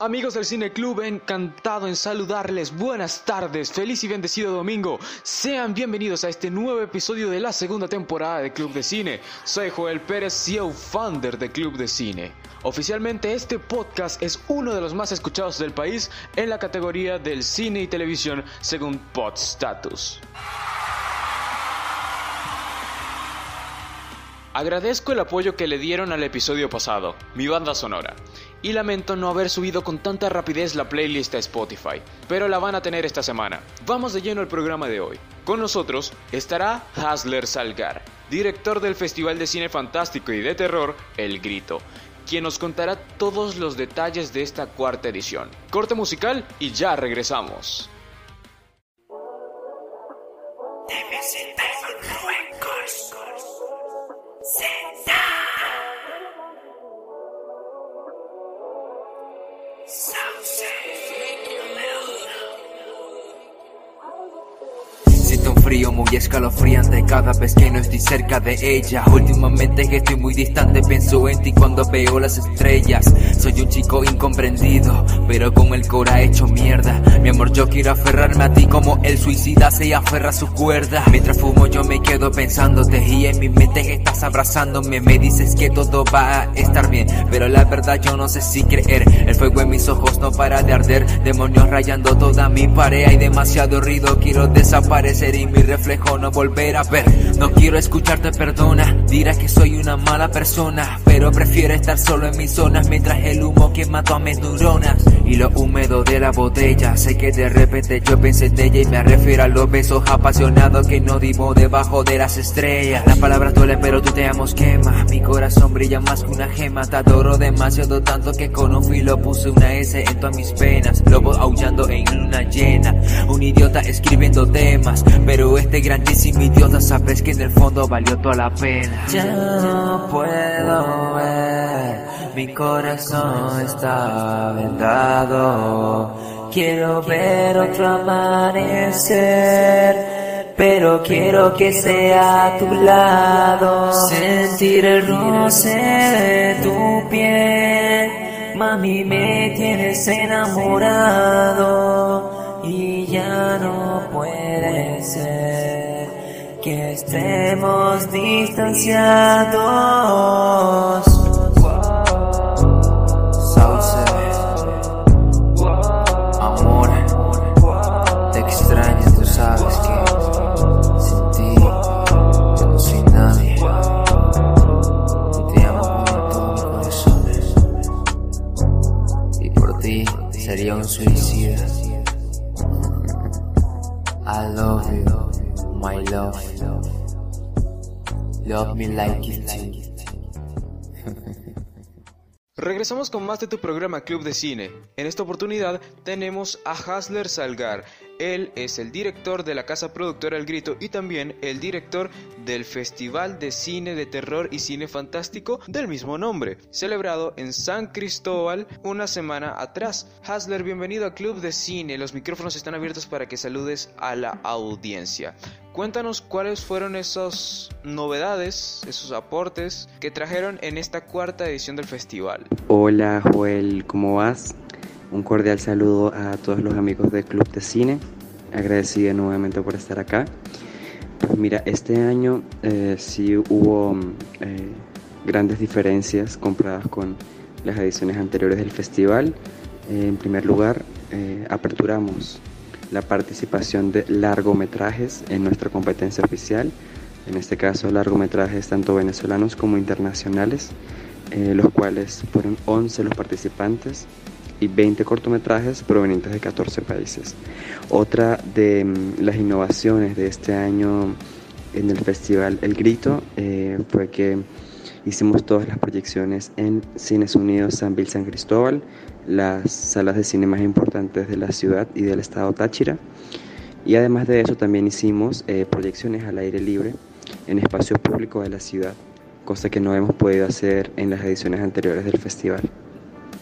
Amigos del Cine Club, encantado en saludarles. Buenas tardes, feliz y bendecido domingo. Sean bienvenidos a este nuevo episodio de la segunda temporada de Club de Cine. Soy Joel Pérez, CEO founder de Club de Cine. Oficialmente este podcast es uno de los más escuchados del país en la categoría del cine y televisión según Podstatus. Agradezco el apoyo que le dieron al episodio pasado, mi banda sonora, y lamento no haber subido con tanta rapidez la playlist a Spotify, pero la van a tener esta semana. Vamos de lleno al programa de hoy. Con nosotros estará Hasler Salgar, director del Festival de Cine Fantástico y de Terror El Grito, quien nos contará todos los detalles de esta cuarta edición. Corte musical y ya regresamos. Frío muy escalofriante cada vez que no estoy cerca de ella. Últimamente que estoy muy distante, pienso en ti cuando veo las estrellas. Soy un chico incomprendido, pero con el cora hecho mierda. Mi amor, yo quiero aferrarme a ti como el suicida se aferra a su cuerda. Mientras fumo, yo me quedo pensándote y en mi mente estás abrazándome. Me dices que todo va a estar bien, pero la verdad yo no sé si creer. El fuego en mis ojos no para de arder, demonios rayando toda mi pared. Hay demasiado ruido, quiero desaparecer y mi reflejo no volver a ver. No quiero escucharte, perdona. Dirás que soy una mala persona, pero prefiero estar solo en mis zonas mientras el humo quema todas mis neuronas. Y lo húmedo de la botella, sé que de repente yo pensé en ella y me refiero a los besos apasionados que no dimos debajo de las estrellas. Las palabras duelen, pero tú te amos quema. Mi corazón brilla más que una gema. Te adoro demasiado tanto que con un filo puse una S en todas mis penas. Lobos aullando en luna llena. Un idiota escribiendo temas. Pero este grandísimo idiota sabes que en el fondo valió toda la pena. Ya no puedo ver, mi corazón está vendado. Quiero ver otro amanecer, pero quiero que sea a tu lado. Sentir el roce de tu piel, mami me tienes enamorado y ya no puede ser que estemos distanciados. Regresamos con más de tu programa Club de Cine. En esta oportunidad tenemos a Hasler Salgar. Él es el director de la casa productora El Grito y también el director del Festival de Cine de Terror y Cine Fantástico del mismo nombre, celebrado en San Cristóbal una semana atrás. Hasler, bienvenido a Club de Cine. Los micrófonos están abiertos para que saludes a la audiencia. Cuéntanos cuáles fueron esas novedades, esos aportes que trajeron en esta cuarta edición del festival. Hola Joel, ¿cómo vas? Un cordial saludo a todos los amigos del Club de Cine. Agradecida nuevamente por estar acá. Pues mira, este año eh, sí hubo eh, grandes diferencias comparadas con las ediciones anteriores del festival. Eh, en primer lugar, eh, aperturamos la participación de largometrajes en nuestra competencia oficial. En este caso, largometrajes tanto venezolanos como internacionales, los cuales fueron 11 los participantes y 20 cortometrajes provenientes de 14 países. Otra de mm, las innovaciones de este año en el festival El Grito eh, fue que hicimos todas las proyecciones en Cines Unidos San Bill San Cristóbal, las salas de cine más importantes de la ciudad y del estado Táchira. Y además de eso también hicimos eh, proyecciones al aire libre en espacios públicos de la ciudad, cosa que no hemos podido hacer en las ediciones anteriores del festival.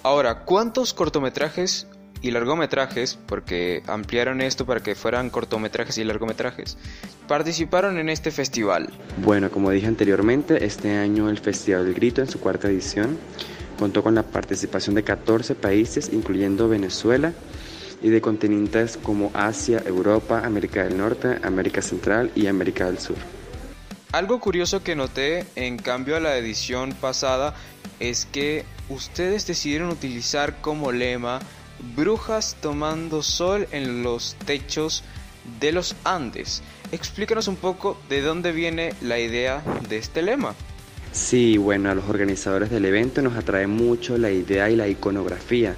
Ahora, ¿cuántos cortometrajes y largometrajes, porque ampliaron esto para que fueran cortometrajes y largometrajes, participaron en este festival? Bueno, como dije anteriormente, este año el Festival del Grito en su cuarta edición Contó con la participación de 14 países, incluyendo Venezuela, y de continentes como Asia, Europa, América del Norte, América Central y América del Sur. Algo curioso que noté en cambio a la edición pasada es que ustedes decidieron utilizar como lema brujas tomando sol en los techos de los Andes. Explícanos un poco de dónde viene la idea de este lema. Sí, bueno, a los organizadores del evento nos atrae mucho la idea y la iconografía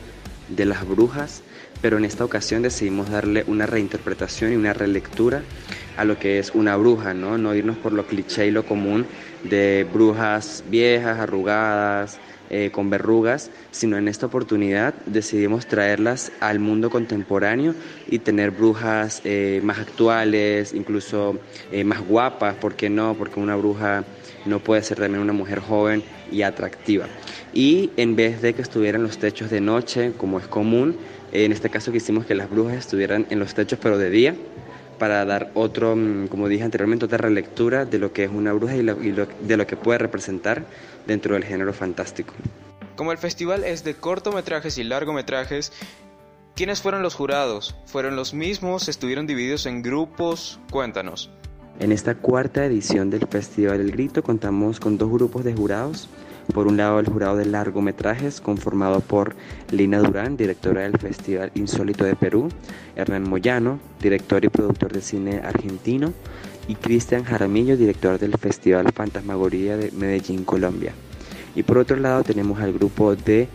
de las brujas, pero en esta ocasión decidimos darle una reinterpretación y una relectura a lo que es una bruja, ¿no? No irnos por lo cliché y lo común de brujas viejas, arrugadas, eh, con verrugas, sino en esta oportunidad decidimos traerlas al mundo contemporáneo y tener brujas eh, más actuales, incluso eh, más guapas, ¿por qué no? Porque una bruja no puede ser también una mujer joven y atractiva. Y en vez de que estuvieran los techos de noche, como es común, en este caso quisimos que las brujas estuvieran en los techos pero de día, para dar otro, mm, como dije anteriormente, otra relectura de lo que es una bruja y, de lo que puede representar dentro del género fantástico. Como el festival es de cortometrajes y largometrajes, ¿quiénes fueron los jurados? ¿Fueron los mismos? ¿Estuvieron divididos en grupos? Cuéntanos. En esta cuarta edición del Festival El Grito contamos con dos grupos de jurados por un lado, el jurado de largometrajes, conformado por Lina Durán, directora del Festival Insólito de Perú, Hernán Moyano, director y productor de cine argentino, y Cristian Jaramillo, director del Festival Fantasmagoría de Medellín, Colombia. Y por otro lado, tenemos al grupo de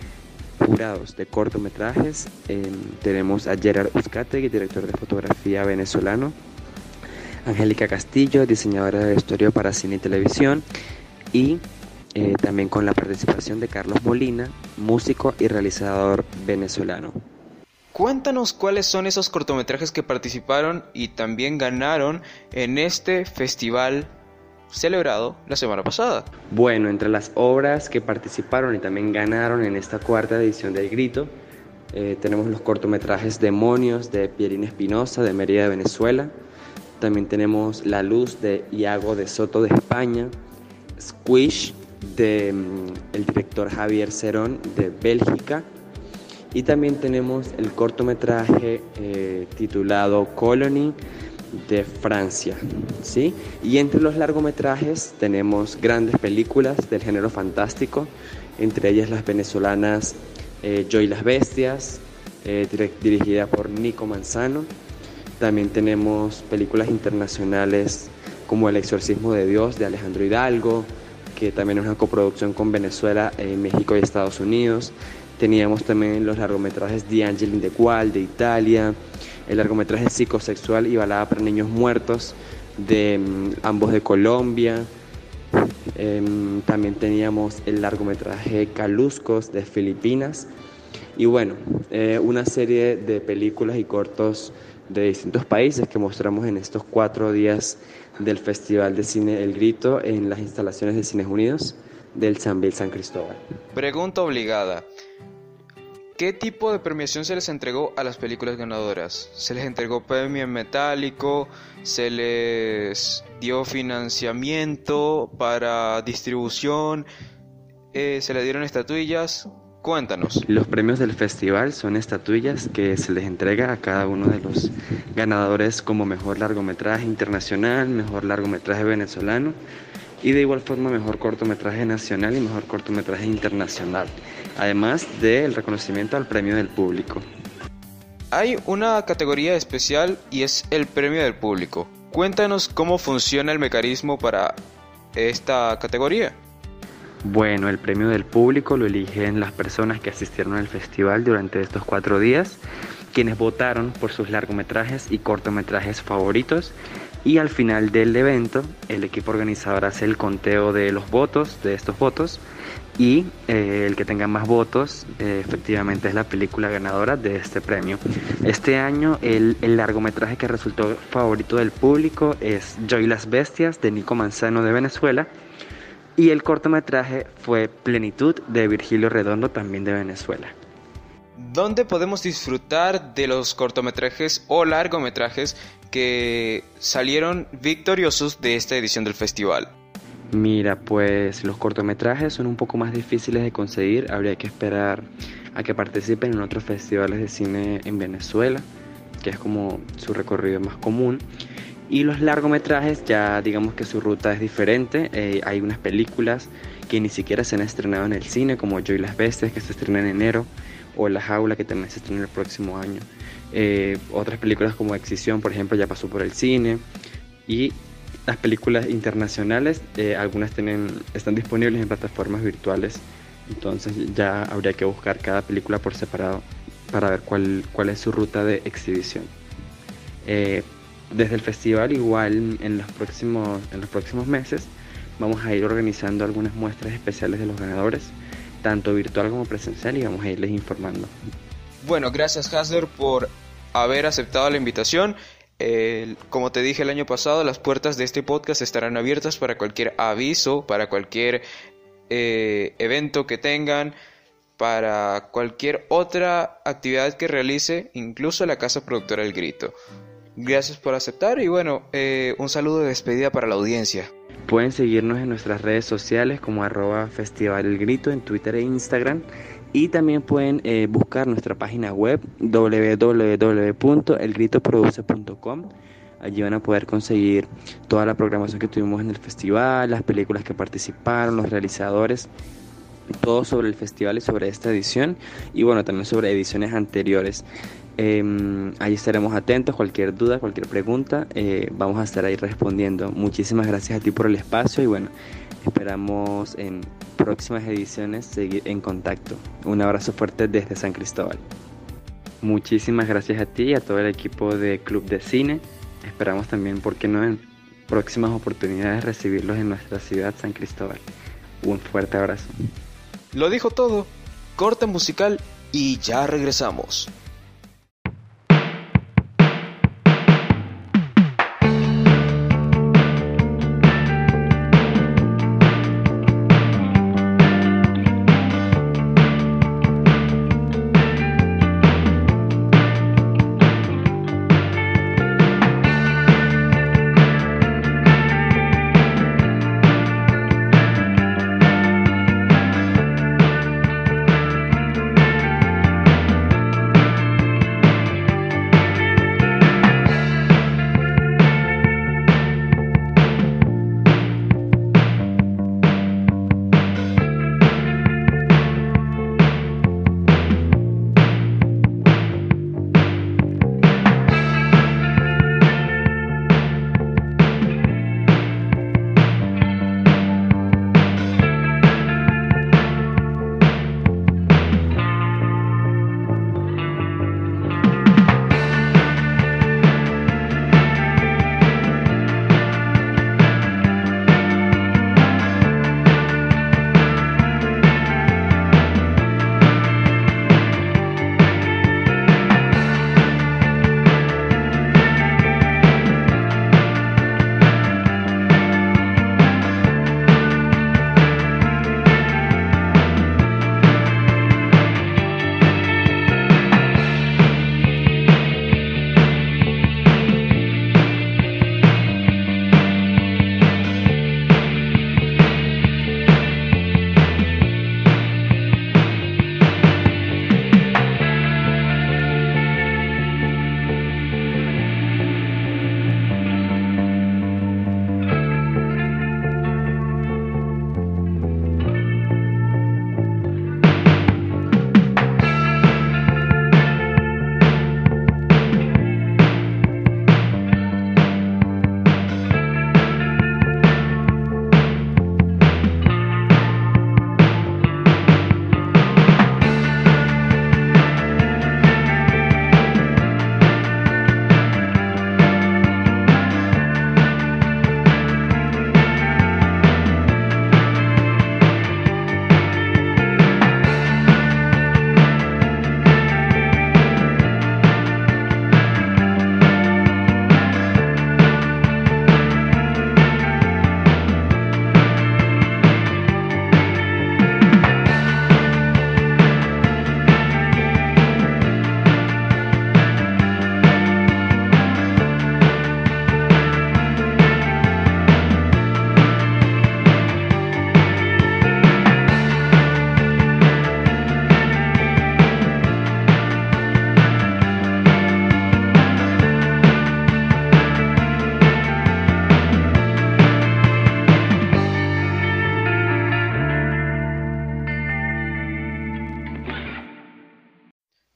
jurados de cortometrajes. Em, tenemos a Gerard Uzcategui, director de fotografía venezolano, Angélica Castillo, diseñadora de vestuario para cine y televisión, y eh, también con la participación de Carlos Molina, músico y realizador venezolano. Cuéntanos cuáles son esos cortometrajes que participaron y también ganaron en este festival celebrado la semana pasada. Bueno, entre las obras que participaron y también ganaron en esta cuarta edición del Grito, eh, tenemos los cortometrajes Demonios de Pierina Espinosa de Mérida de Venezuela. También tenemos La Luz de Iago de Soto de España. Squish del mm, director Javier Cerón de Bélgica. Y también tenemos el cortometraje eh, titulado Colony de Francia. ¿sí? Y entre los largometrajes tenemos grandes películas del género fantástico, entre ellas las venezolanas eh, Yo y las Bestias, eh, dirigida por Nico Manzano. También tenemos películas internacionales como El Exorcismo de Dios de Alejandro Hidalgo, que también es una coproducción con Venezuela, eh, México y Estados Unidos. Teníamos también los largometrajes The Angelin de Qual de Italia, el largometraje psicosexual y balada para niños muertos de mm, ambos de Colombia. Em, también teníamos el largometraje Caluscos de Filipinas. Y bueno, eh, una serie de películas y cortos de distintos países que mostramos en estos cuatro días del Festival de Cine El Grito en las instalaciones de Cines Unidos del San San Cristóbal. Pregunta obligada. ¿Qué tipo de premiación se les entregó a las películas ganadoras? ¿Se les entregó premio en metálico? ¿Se les dio financiamiento para distribución? Eh, ¿Se le dieron estatuillas? Cuéntanos. Los premios del festival son estatuillas que se les entrega a cada uno de los ganadores como mejor largometraje internacional, mejor largometraje venezolano y de igual forma mejor cortometraje nacional y mejor cortometraje internacional, además del reconocimiento al premio del público. Hay una categoría especial y es el premio del público. Cuéntanos cómo funciona el mecanismo para esta categoría. Bueno, el premio del público lo eligen las personas que asistieron al festival durante estos cuatro días, quienes votaron por sus largometrajes y cortometrajes favoritos. Y al final del evento, el equipo organizador hace el conteo de los votos, de estos votos, y eh, el que tenga más votos eh, efectivamente es la película ganadora de este premio. Este año el, el, largometraje que resultó favorito del público es Yo y las Bestias de Nico Manzano de Venezuela y el cortometraje fue Plenitud de Virgilio Redondo, también de Venezuela. ¿Dónde podemos disfrutar de los cortometrajes o largometrajes que salieron victoriosos de esta edición del festival? Mira, pues los cortometrajes son un poco más difíciles de conseguir, habría que esperar a que participen en otros festivales de cine en Venezuela, que es como su recorrido más común. Y los largometrajes ya digamos que su ruta es diferente, eh, hay unas películas que ni siquiera se han estrenado en el cine, como Yo y las Bestias, que se estrena en enero, o La Jaula, que también se estrena el próximo año. Eh, otras películas como Excisión, por ejemplo, ya pasó por el cine. Y las películas internacionales, eh, algunas tienen, están disponibles en plataformas virtuales, entonces ya habría que buscar cada película por separado para ver cuál, cuál es su ruta de exhibición. Eh, desde el festival igual en los, próximos, en los próximos meses vamos a ir organizando algunas muestras especiales de los ganadores, tanto virtual como presencial, y vamos a irles informando. Bueno, gracias Hasler por haber aceptado la invitación como te dije el año pasado, las puertas de este podcast estarán abiertas para cualquier aviso, para cualquier eh, evento que tengan, para cualquier otra actividad que realice, incluso la casa productora El Grito. Gracias por aceptar y bueno, eh, un saludo de despedida para la audiencia. Pueden seguirnos en nuestras redes sociales como arroba Festival El Grito en Twitter e Instagram y también pueden eh, buscar nuestra página web www.elgritoproduce.com. Allí van a poder conseguir toda la programación que tuvimos en el festival, las películas que participaron, los realizadores, todo sobre el festival y sobre esta edición y bueno, también sobre ediciones anteriores. Eh, ahí estaremos atentos, cualquier duda, cualquier pregunta, eh, vamos a estar ahí respondiendo. Muchísimas gracias a ti por el espacio y bueno, esperamos en próximas ediciones seguir en contacto. Un abrazo fuerte desde San Cristóbal. Muchísimas gracias a ti y a todo el equipo de Club de Cine. Esperamos también, ¿por qué no?, en próximas oportunidades recibirlos en nuestra ciudad, San Cristóbal. Un fuerte abrazo. Lo dijo todo. Corte musical y ya regresamos.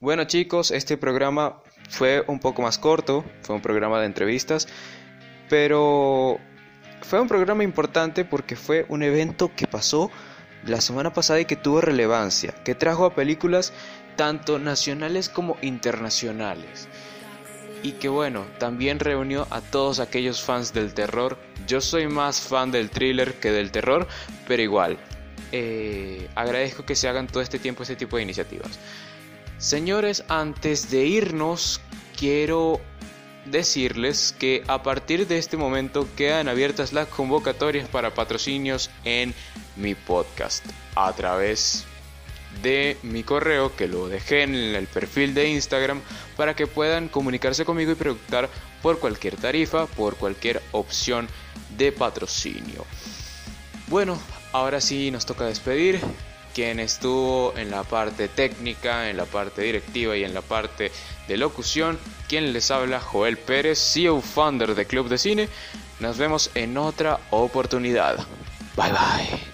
Bueno chicos, este programa fue un poco más corto, fue un programa de entrevistas, pero fue un programa importante porque fue un evento que pasó la semana pasada y que tuvo relevancia, que trajo a películas tanto nacionales como internacionales. Y que bueno, también reunió a todos aquellos fans del terror. Yo soy más fan del thriller que del terror, pero igual, eh, agradezco que se hagan todo este tiempo este tipo de iniciativas. Señores, antes de irnos, quiero decirles que a partir de este momento quedan abiertas las convocatorias para patrocinios en mi podcast a través de mi correo que lo dejé en el perfil de Instagram para que puedan comunicarse conmigo y preguntar por cualquier tarifa, por cualquier opción de patrocinio. Bueno, ahora sí nos toca despedir. Quien estuvo en la parte técnica, en la parte directiva y en la parte de locución, quien les habla Joel Pérez, CEO founder de Club de Cine. Nos vemos en otra oportunidad. Bye bye.